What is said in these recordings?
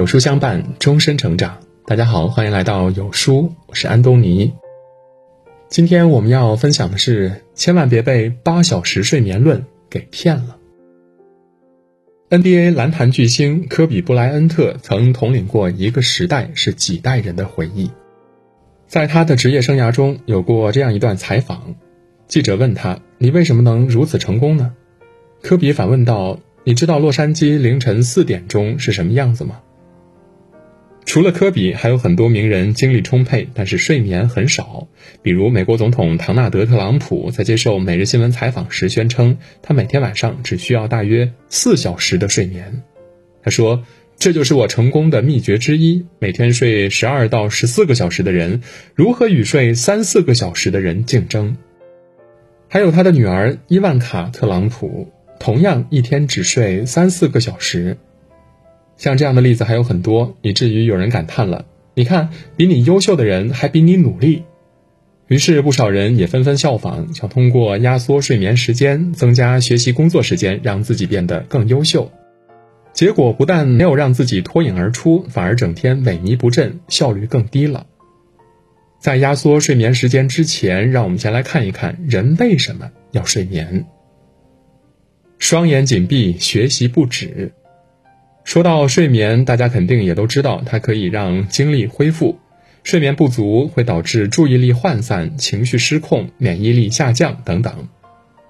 有书相伴，终身成长。大家好，欢迎来到有书，我是安东尼。今天我们要分享的是，千万别被八小时睡眠论给骗了。NBA 篮坛巨星科比布莱恩特曾统领过一个时代，是几代人的回忆。在他的职业生涯中，有过这样一段采访，记者问他：“你为什么能如此成功呢？”科比反问道：“你知道洛杉矶凌晨四点钟是什么样子吗？”除了科比，还有很多名人精力充沛，但是睡眠很少。比如美国总统唐纳德·特朗普在接受《每日新闻》采访时宣称，他每天晚上只需要大约四小时的睡眠。他说：“这就是我成功的秘诀之一。每天睡十二到十四个小时的人，如何与睡三四个小时的人竞争？”还有他的女儿伊万卡·特朗普，同样一天只睡三四个小时。像这样的例子还有很多，以至于有人感叹了：“你看，比你优秀的人还比你努力。”于是不少人也纷纷效仿，想通过压缩睡眠时间、增加学习工作时间，让自己变得更优秀。结果不但没有让自己脱颖而出，反而整天萎靡不振，效率更低了。在压缩睡眠时间之前，让我们先来看一看人为什么要睡眠。双眼紧闭，学习不止。说到睡眠，大家肯定也都知道，它可以让精力恢复。睡眠不足会导致注意力涣散、情绪失控、免疫力下降等等。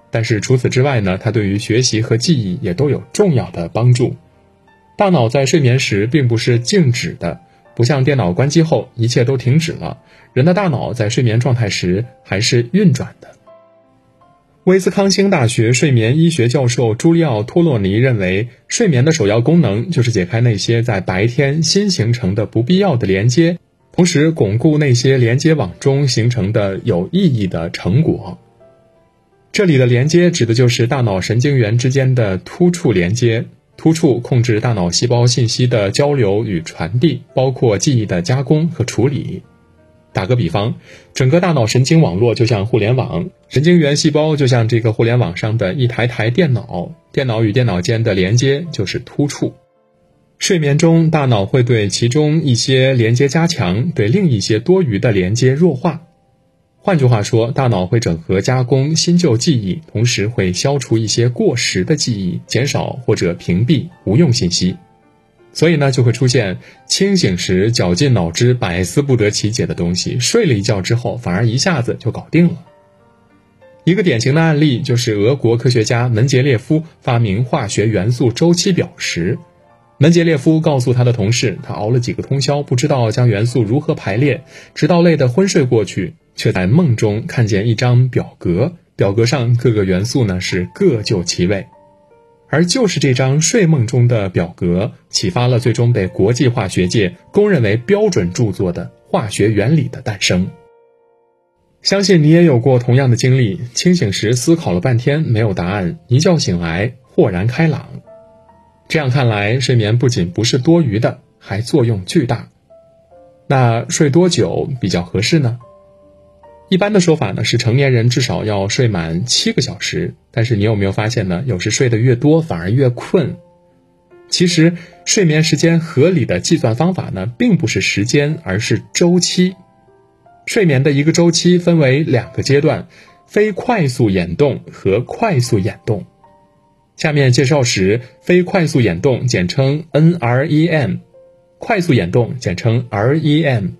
但是除此之外呢，它对于学习和记忆也都有重要的帮助。大脑在睡眠时并不是静止的，不像电脑关机后一切都停止了。人的大脑在睡眠状态时还是运转的。威斯康星大学睡眠医学教授朱利奥·托洛尼认为，睡眠的首要功能就是解开那些在白天新形成的不必要的连接，同时巩固那些连接网中形成的有意义的成果。这里的连接指的就是大脑神经元之间的突触连接，突触控制大脑细胞信息的交流与传递，包括记忆的加工和处理。打个比方，整个大脑神经网络就像互联网，神经元细胞就像这个互联网上的一台台电脑，电脑与电脑间的连接就是突触。睡眠中，大脑会对其中一些连接加强，对另一些多余的连接弱化。换句话说，大脑会整合加工新旧记忆，同时会消除一些过时的记忆，减少或者屏蔽无用信息。所以呢，就会出现清醒时绞尽脑汁、百思不得其解的东西，睡了一觉之后反而一下子就搞定了。一个典型的案例就是俄国科学家门捷列夫发明化学元素周期表时，门捷列夫告诉他的同事，他熬了几个通宵，不知道将元素如何排列，直到累得昏睡过去，却在梦中看见一张表格，表格上各个元素呢是各就其位。而就是这张睡梦中的表格，启发了最终被国际化学界公认为标准著作的化学原理的诞生。相信你也有过同样的经历：清醒时思考了半天没有答案，一觉醒来豁然开朗。这样看来，睡眠不仅不是多余的，还作用巨大。那睡多久比较合适呢？一般的说法呢是成年人至少要睡满七个小时，但是你有没有发现呢？有时睡得越多反而越困。其实睡眠时间合理的计算方法呢，并不是时间，而是周期。睡眠的一个周期分为两个阶段：非快速眼动和快速眼动。下面介绍时，非快速眼动简称 NREM，快速眼动简称 REM。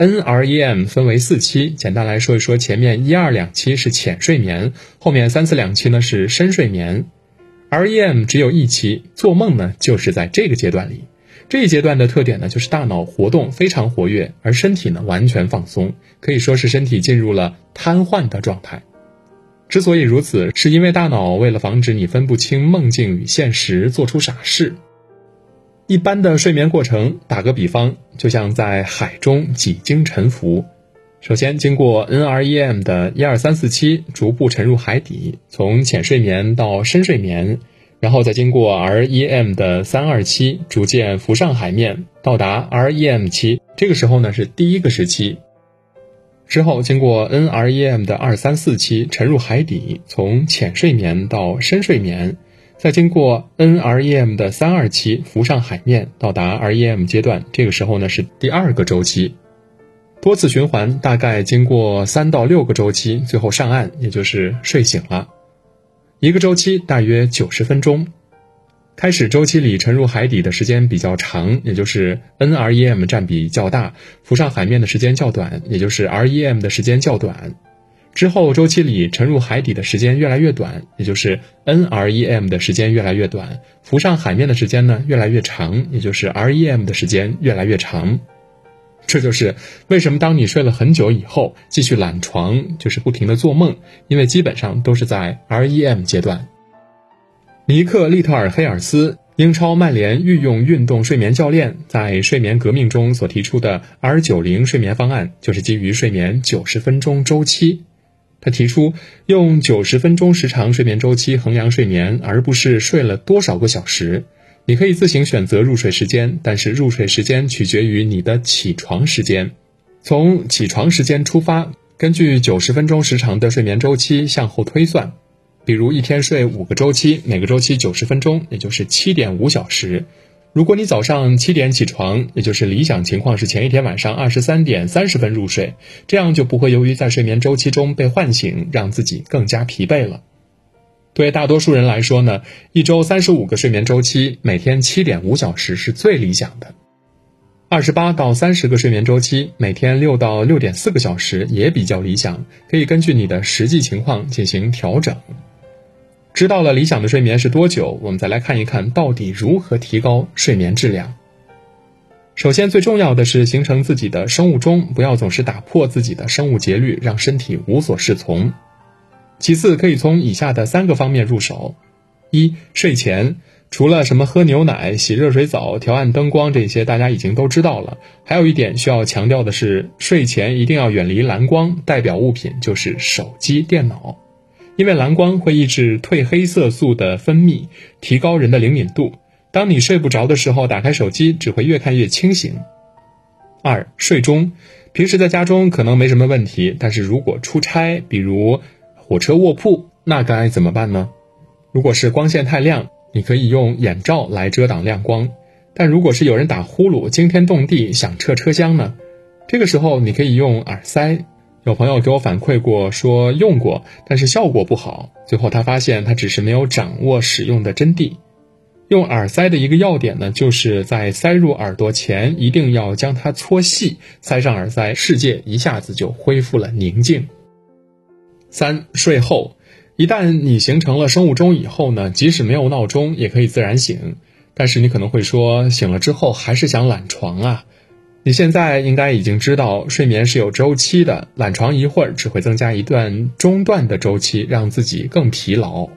NREM 分为四期，简单来说一说，前面一二两期是浅睡眠，后面三四两期呢是深睡眠。REM 只有一期，做梦呢就是在这个阶段里。这一阶段的特点呢就是大脑活动非常活跃，而身体呢完全放松，可以说是身体进入了瘫痪的状态。之所以如此，是因为大脑为了防止你分不清梦境与现实，做出傻事。一般的睡眠过程，打个比方，就像在海中几经沉浮。首先经过 NREM 的一二三四期，逐步沉入海底，从浅睡眠到深睡眠，然后再经过 REM 的三二期，逐渐浮上海面，到达 REM 期。这个时候呢是第一个时期。之后经过 NREM 的二三四期，沉入海底，从浅睡眠到深睡眠。在经过 NREM 的三二期浮上海面，到达 REM 阶段，这个时候呢是第二个周期，多次循环，大概经过三到六个周期，最后上岸，也就是睡醒了。一个周期大约九十分钟，开始周期里沉入海底的时间比较长，也就是 NREM 占比较大；浮上海面的时间较短，也就是 REM 的时间较短。之后周期里沉入海底的时间越来越短，也就是 NREM 的时间越来越短；浮上海面的时间呢越来越长，也就是 REM 的时间越来越长。这就是为什么当你睡了很久以后继续懒床，就是不停的做梦，因为基本上都是在 REM 阶段。尼克·利特尔黑尔斯，英超曼联御用运动睡眠教练，在睡眠革命中所提出的 R 九零睡眠方案，就是基于睡眠九十分钟周期。他提出用九十分钟时长睡眠周期衡量睡眠，而不是睡了多少个小时。你可以自行选择入睡时间，但是入睡时间取决于你的起床时间。从起床时间出发，根据九十分钟时长的睡眠周期向后推算，比如一天睡五个周期，每个周期九十分钟，也就是七点五小时。如果你早上七点起床，也就是理想情况是前一天晚上二十三点三十分入睡，这样就不会由于在睡眠周期中被唤醒，让自己更加疲惫了。对大多数人来说呢，一周三十五个睡眠周期，每天七点五小时是最理想的；二十八到三十个睡眠周期，每天六到六点四个小时也比较理想，可以根据你的实际情况进行调整。知道了理想的睡眠是多久，我们再来看一看到底如何提高睡眠质量。首先，最重要的是形成自己的生物钟，不要总是打破自己的生物节律，让身体无所适从。其次，可以从以下的三个方面入手：一、睡前除了什么喝牛奶、洗热水澡、调暗灯光这些，大家已经都知道了。还有一点需要强调的是，睡前一定要远离蓝光，代表物品就是手机、电脑。因为蓝光会抑制褪黑色素的分泌，提高人的灵敏度。当你睡不着的时候，打开手机只会越看越清醒。二睡中，平时在家中可能没什么问题，但是如果出差，比如火车卧铺，那该怎么办呢？如果是光线太亮，你可以用眼罩来遮挡亮光；但如果是有人打呼噜、惊天动地、响彻车厢呢？这个时候你可以用耳塞。有朋友给我反馈过，说用过，但是效果不好。最后他发现他只是没有掌握使用的真谛。用耳塞的一个要点呢，就是在塞入耳朵前一定要将它搓细，塞上耳塞，世界一下子就恢复了宁静。三睡后，一旦你形成了生物钟以后呢，即使没有闹钟也可以自然醒。但是你可能会说，醒了之后还是想懒床啊。你现在应该已经知道，睡眠是有周期的，懒床一会儿只会增加一段中断的周期，让自己更疲劳。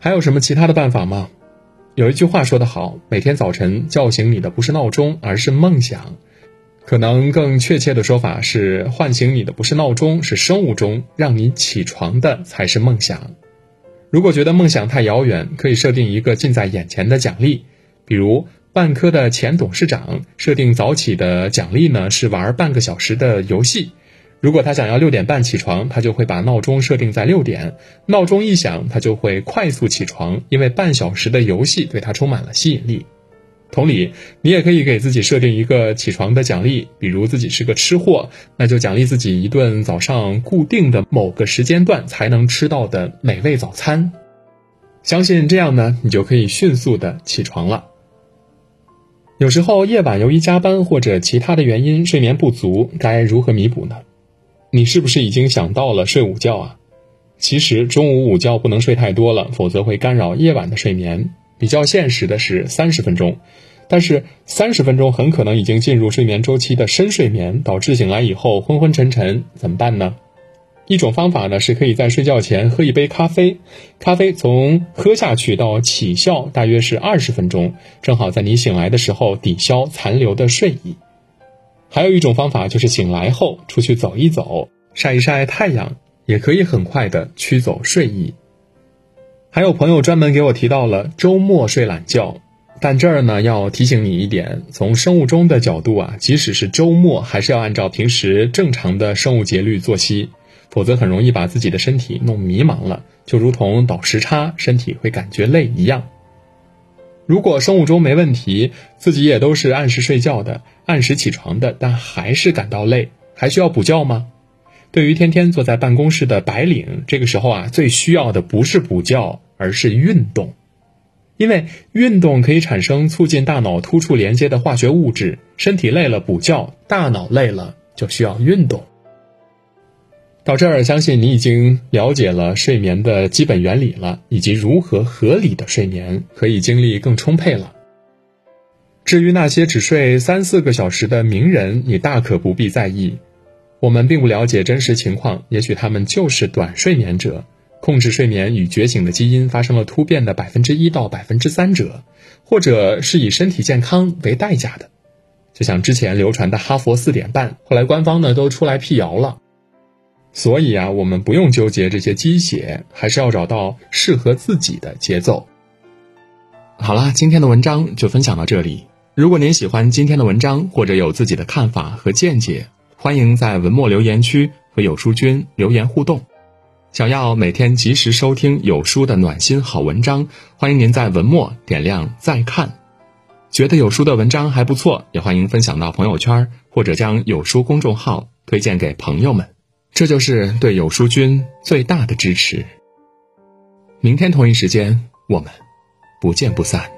还有什么其他的办法吗？有一句话说得好，每天早晨叫醒你的不是闹钟，而是梦想。可能更确切的说法是，唤醒你的不是闹钟，是生物钟，让你起床的才是梦想。如果觉得梦想太遥远，可以设定一个近在眼前的奖励，比如。万科的前董事长设定早起的奖励呢是玩半个小时的游戏。如果他想要六点半起床，他就会把闹钟设定在六点。闹钟一响，他就会快速起床，因为半小时的游戏对他充满了吸引力。同理，你也可以给自己设定一个起床的奖励，比如自己是个吃货，那就奖励自己一顿早上固定的某个时间段才能吃到的美味早餐。相信这样呢，你就可以迅速的起床了。有时候夜晚由于加班或者其他的原因睡眠不足，该如何弥补呢？你是不是已经想到了睡午觉啊？其实中午午觉不能睡太多了，否则会干扰夜晚的睡眠。比较现实的是三十分钟，但是三十分钟很可能已经进入睡眠周期的深睡眠，导致醒来以后昏昏沉沉，怎么办呢？一种方法呢，是可以在睡觉前喝一杯咖啡，咖啡从喝下去到起效大约是二十分钟，正好在你醒来的时候抵消残留的睡意。还有一种方法就是醒来后出去走一走，晒一晒太阳，也可以很快的驱走睡意。还有朋友专门给我提到了周末睡懒觉，但这儿呢要提醒你一点，从生物钟的角度啊，即使是周末，还是要按照平时正常的生物节律作息。否则很容易把自己的身体弄迷茫了，就如同倒时差，身体会感觉累一样。如果生物钟没问题，自己也都是按时睡觉的、按时起床的，但还是感到累，还需要补觉吗？对于天天坐在办公室的白领，这个时候啊，最需要的不是补觉，而是运动，因为运动可以产生促进大脑突触连接的化学物质。身体累了补觉，大脑累了就需要运动。到这儿，相信你已经了解了睡眠的基本原理了，以及如何合理的睡眠可以精力更充沛了。至于那些只睡三四个小时的名人，你大可不必在意。我们并不了解真实情况，也许他们就是短睡眠者，控制睡眠与觉醒的基因发生了突变的百分之一到百分之三者，或者是以身体健康为代价的。就像之前流传的哈佛四点半，后来官方呢都出来辟谣了。所以啊，我们不用纠结这些鸡血，还是要找到适合自己的节奏。好了，今天的文章就分享到这里。如果您喜欢今天的文章，或者有自己的看法和见解，欢迎在文末留言区和有书君留言互动。想要每天及时收听有书的暖心好文章，欢迎您在文末点亮再看。觉得有书的文章还不错，也欢迎分享到朋友圈，或者将有书公众号推荐给朋友们。这就是对有书君最大的支持。明天同一时间，我们不见不散。